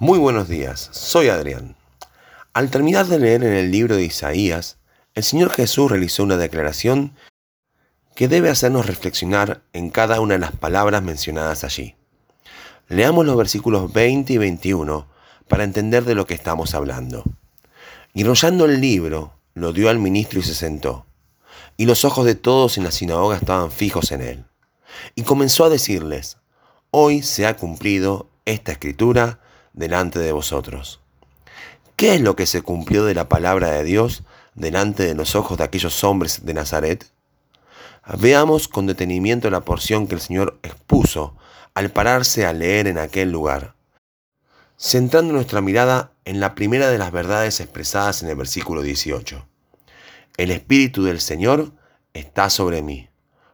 Muy buenos días, soy Adrián. Al terminar de leer en el libro de Isaías, el Señor Jesús realizó una declaración que debe hacernos reflexionar en cada una de las palabras mencionadas allí. Leamos los versículos 20 y 21 para entender de lo que estamos hablando. Y enrollando el libro, lo dio al ministro y se sentó. Y los ojos de todos en la sinagoga estaban fijos en él. Y comenzó a decirles, hoy se ha cumplido esta escritura delante de vosotros. ¿Qué es lo que se cumplió de la palabra de Dios delante de los ojos de aquellos hombres de Nazaret? Veamos con detenimiento la porción que el Señor expuso al pararse a leer en aquel lugar, centrando nuestra mirada en la primera de las verdades expresadas en el versículo 18. El Espíritu del Señor está sobre mí,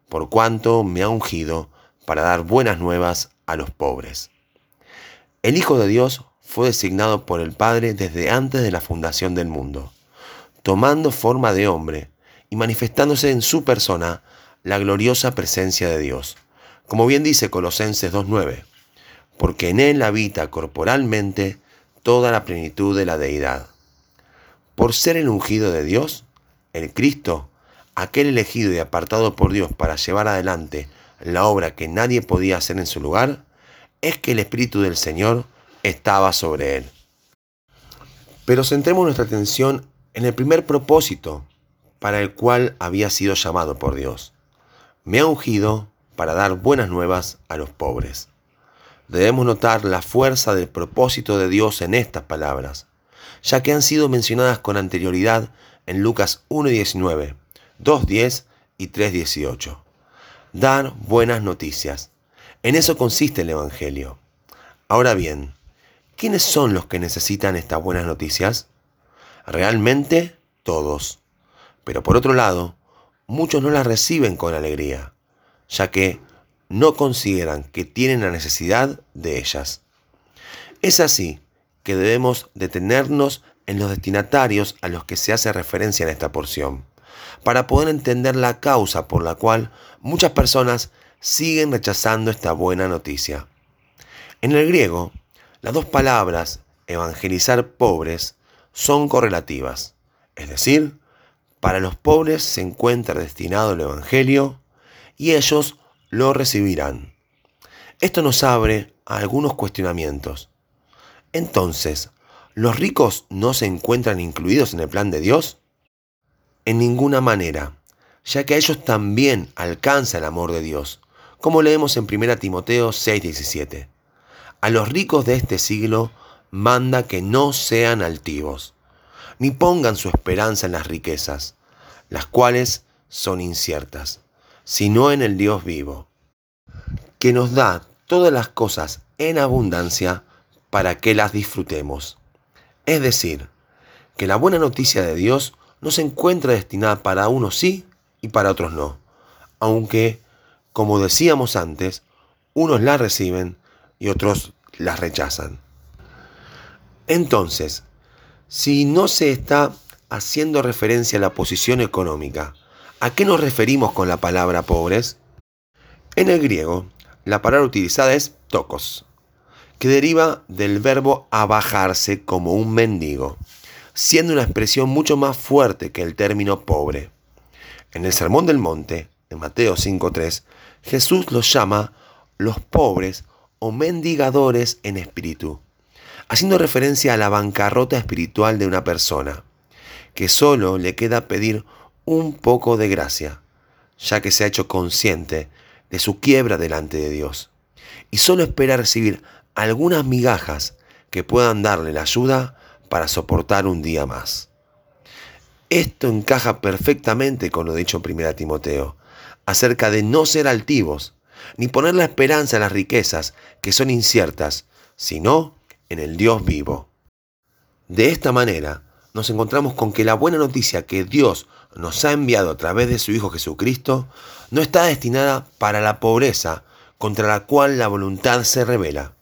por cuanto me ha ungido para dar buenas nuevas a los pobres. El Hijo de Dios fue designado por el Padre desde antes de la fundación del mundo, tomando forma de hombre y manifestándose en su persona la gloriosa presencia de Dios, como bien dice Colosenses 2.9, porque en Él habita corporalmente toda la plenitud de la deidad. Por ser el ungido de Dios, el Cristo, aquel elegido y apartado por Dios para llevar adelante la obra que nadie podía hacer en su lugar, es que el Espíritu del Señor estaba sobre él. Pero centremos nuestra atención en el primer propósito para el cual había sido llamado por Dios. Me ha ungido para dar buenas nuevas a los pobres. Debemos notar la fuerza del propósito de Dios en estas palabras, ya que han sido mencionadas con anterioridad en Lucas 1.19, 2.10 y 3.18. Dar buenas noticias. En eso consiste el Evangelio. Ahora bien, ¿quiénes son los que necesitan estas buenas noticias? Realmente todos. Pero por otro lado, muchos no las reciben con alegría, ya que no consideran que tienen la necesidad de ellas. Es así que debemos detenernos en los destinatarios a los que se hace referencia en esta porción, para poder entender la causa por la cual muchas personas siguen rechazando esta buena noticia. En el griego, las dos palabras evangelizar pobres son correlativas, es decir, para los pobres se encuentra destinado el Evangelio y ellos lo recibirán. Esto nos abre a algunos cuestionamientos. Entonces, ¿los ricos no se encuentran incluidos en el plan de Dios? En ninguna manera, ya que a ellos también alcanza el amor de Dios, como leemos en 1 Timoteo 6:17. A los ricos de este siglo manda que no sean altivos, ni pongan su esperanza en las riquezas, las cuales son inciertas, sino en el Dios vivo, que nos da todas las cosas en abundancia para que las disfrutemos. Es decir, que la buena noticia de Dios no se encuentra destinada para unos sí y para otros no, aunque como decíamos antes, unos la reciben y otros las rechazan. Entonces, si no se está haciendo referencia a la posición económica, ¿a qué nos referimos con la palabra pobres? En el griego, la palabra utilizada es tokos, que deriva del verbo abajarse como un mendigo, siendo una expresión mucho más fuerte que el término pobre. En el Sermón del Monte, Mateo 5.3, Jesús los llama los pobres o mendigadores en espíritu, haciendo referencia a la bancarrota espiritual de una persona, que solo le queda pedir un poco de gracia, ya que se ha hecho consciente de su quiebra delante de Dios, y solo espera recibir algunas migajas que puedan darle la ayuda para soportar un día más. Esto encaja perfectamente con lo dicho en 1 Timoteo, acerca de no ser altivos, ni poner la esperanza en las riquezas, que son inciertas, sino en el Dios vivo. De esta manera, nos encontramos con que la buena noticia que Dios nos ha enviado a través de su Hijo Jesucristo no está destinada para la pobreza contra la cual la voluntad se revela,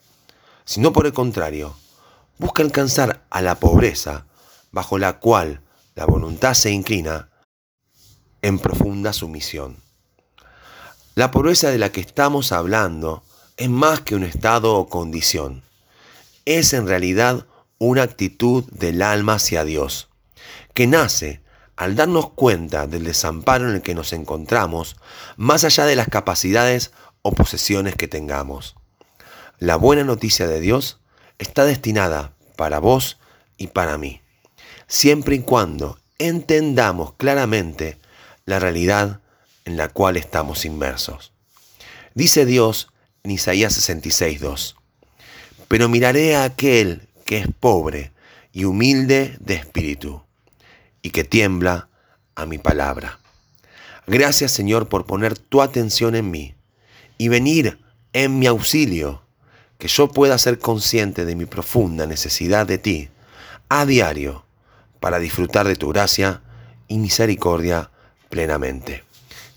sino por el contrario, busca alcanzar a la pobreza bajo la cual la voluntad se inclina en profunda sumisión. La pobreza de la que estamos hablando es más que un estado o condición. es en realidad una actitud del alma hacia Dios, que nace al darnos cuenta del desamparo en el que nos encontramos, más allá de las capacidades o posesiones que tengamos. La buena noticia de Dios está destinada para vos y para mí, siempre y cuando entendamos claramente la realidad en la cual estamos inmersos. Dice Dios en Isaías 66.2, pero miraré a aquel que es pobre y humilde de espíritu y que tiembla a mi palabra. Gracias Señor por poner tu atención en mí y venir en mi auxilio, que yo pueda ser consciente de mi profunda necesidad de ti a diario para disfrutar de tu gracia y misericordia plenamente.